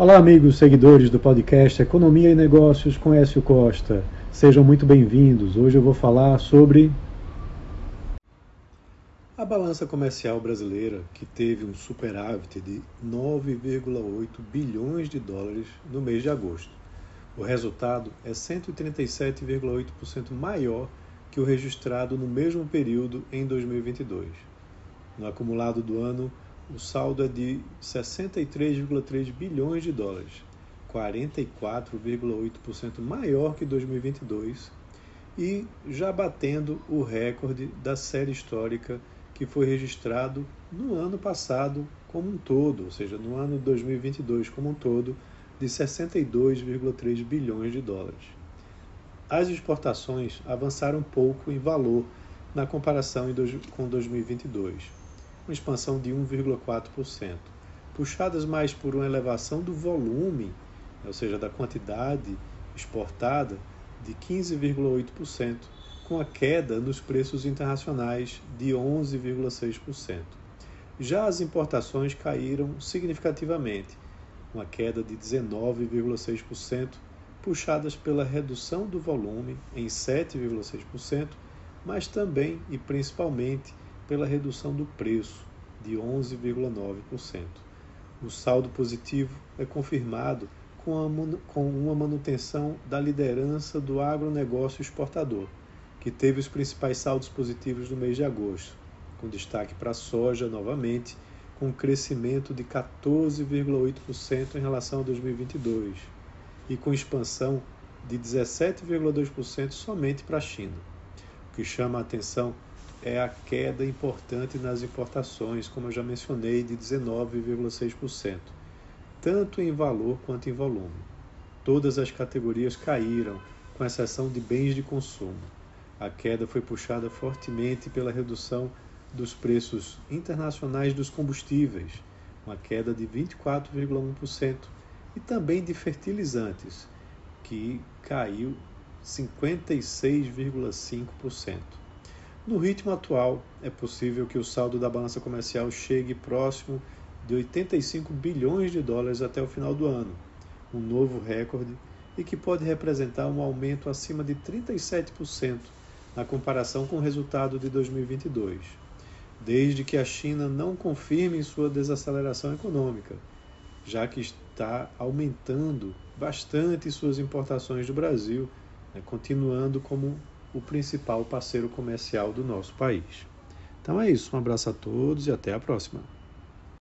Olá, amigos seguidores do podcast Economia e Negócios com Écio Costa. Sejam muito bem-vindos. Hoje eu vou falar sobre a balança comercial brasileira, que teve um superávit de 9,8 bilhões de dólares no mês de agosto. O resultado é 137,8% maior que o registrado no mesmo período em 2022. No acumulado do ano, o saldo é de 63,3 bilhões de dólares, 44,8% maior que 2022 e já batendo o recorde da série histórica que foi registrado no ano passado como um todo, ou seja, no ano 2022 como um todo, de 62,3 bilhões de dólares. As exportações avançaram pouco em valor na comparação com 2022 uma expansão de 1,4%, puxadas mais por uma elevação do volume, ou seja, da quantidade exportada, de 15,8%, com a queda nos preços internacionais de 11,6%. Já as importações caíram significativamente, uma queda de 19,6%, puxadas pela redução do volume em 7,6%, mas também e principalmente pela redução do preço de 11,9%. O saldo positivo é confirmado com uma manutenção da liderança do agronegócio exportador, que teve os principais saldos positivos no mês de agosto, com destaque para a soja novamente, com um crescimento de 14,8% em relação a 2022 e com expansão de 17,2% somente para a China. O que chama a atenção é a queda importante nas importações, como eu já mencionei, de 19,6%, tanto em valor quanto em volume. Todas as categorias caíram, com exceção de bens de consumo. A queda foi puxada fortemente pela redução dos preços internacionais dos combustíveis, uma queda de 24,1%, e também de fertilizantes, que caiu 56,5%. No ritmo atual, é possível que o saldo da balança comercial chegue próximo de 85 bilhões de dólares até o final do ano, um novo recorde e que pode representar um aumento acima de 37% na comparação com o resultado de 2022, desde que a China não confirme sua desaceleração econômica, já que está aumentando bastante suas importações do Brasil, né, continuando como o principal parceiro comercial do nosso país. Então é isso, um abraço a todos e até a próxima.